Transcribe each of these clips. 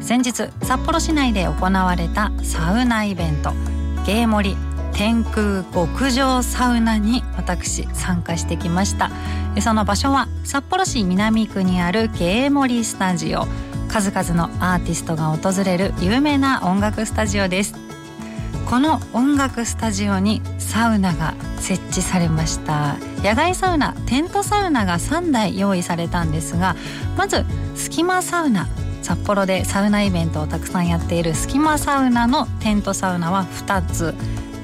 先日札幌市内で行われたサウナイベント。ゲーモリ天空極上サウナに私参加してきました。その場所は札幌市南区にあるゲーモリスタジオ。数々のアーティストが訪れる有名な音楽スタジオです。この音楽スタジオにサウナが設置されました。野外サウナテントサウナが3台用意されたんですがまずスキマサウナ。札幌でサウナイベントをたくさんやっているスキマサウナのテントサウナは2つ。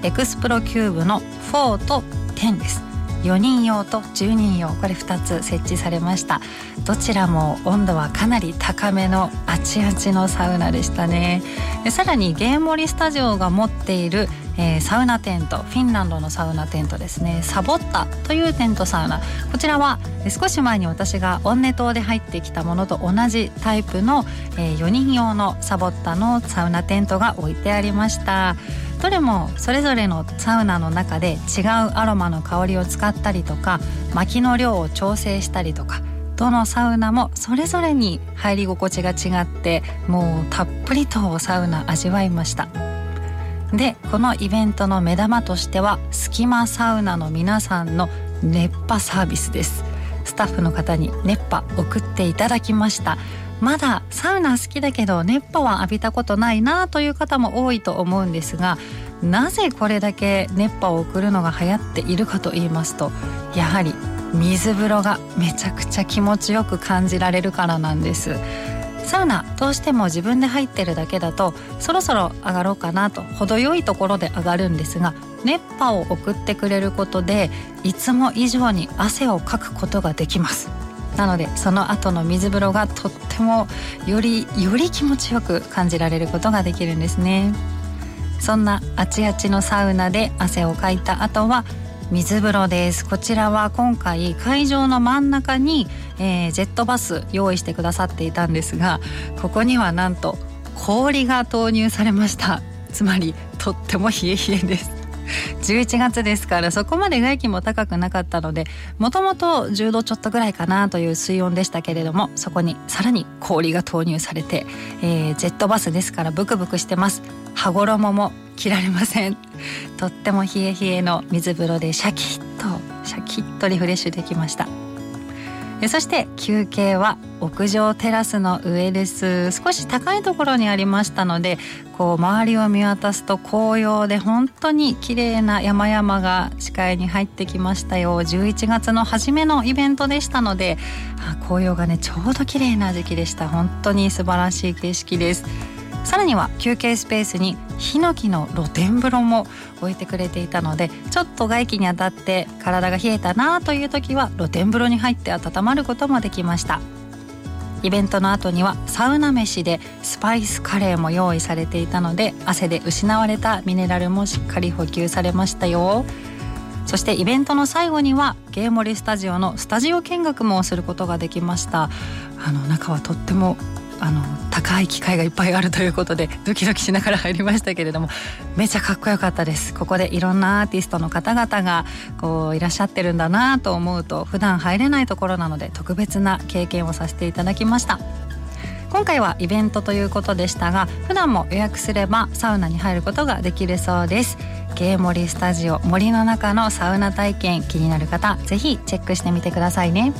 エクスプロキューブの4と10です。4人用と10人用。これ2つ設置されました。どちらも温度はかなり高めのあちあちのサウナでしたね。さらにゲームモリスタジオが持っているえー、サウナテントフィンランドのサウナテントですね。 Savotta というテントサウナ。こちらは少し前に私がオンネ島で入ってきたものと同じタイプの、えー、4人用のサボッタのサウナテントが置いてありました。どれもそれぞれのサウナの中で違うアロマの香りを使ったりとか薪の量を調整したりとかどのサウナもそれぞれに入り心地が違ってもうたっぷりとサウナ味わいました。でこのイベントの目玉としてはスキマサウナの皆さんの熱波サービスです。スタッフの方に熱波送っていただきました。まだサウナ好きだけど熱波は浴びたことないなという方も多いと思うんですがなぜこれだけ熱波を送るのが流行っているかと言いますとやはり水風呂がめちゃくちゃ気持ちよく感じられるからなんです。サウナどうしても自分で入ってるだけだとそろそろ上がろうかなと程よいところで上がるんですが熱波を送ってくれることでいつも以上に汗をかくことができます。なのでその後の水風呂がとってもよりより気持ちよく感じられることができるんですね。そんなあちあちのサウナで汗をかいた後は水風呂です。こちらは今回会場の真ん中に、えー、ジェットバス用意してくださっていたんですがここにはなんと氷が投入されました。つまりとっても冷え冷えです。11月ですからそこまで外気も高くなかったのでもともと10度ちょっとぐらいかなという水温でしたけれどもそこにさらに氷が投入されて、えー、ジェットバスですからブクブクしてます。羽衣も着られません。とっても冷え冷えの水風呂でシャキッとシャキッとリフレッシュできました。そして休憩は屋上テラスの上です。少し高いところにありましたのでこう周りを見渡すと紅葉で本当に綺麗な山々が視界に入ってきましたよ。11月の初めのイベントでしたので紅葉がねちょうど綺麗な時期でした。本当に素晴らしい景色です。さらには休憩スペースにヒノキの露天風呂も置いてくれていたのでちょっと外気に当たって体が冷えたなという時は露天風呂に入って温まることもできました。イベントの後にはサウナ飯でスパイスカレーも用意されていたので汗で失われたミネラルもしっかり補給されましたよ。そしてイベントの最後にはゲーモリスタジオのスタジオ見学もすることができました。あの中はとってもあの高い機会がいっぱいあるということでドキドキしながら入りましたけれどもめちゃかっこよかったです。ここでいろんなアーティストの方々がこういらっしゃってるんだなと思うと普段入れないところなので特別な経験をさせていただきました。今回はイベントということでしたが普段も予約すればサウナに入ることができるそうです。ゲー森スタジオ森の中のサウナ体験気になる方ぜひチェックしてみてくださいね。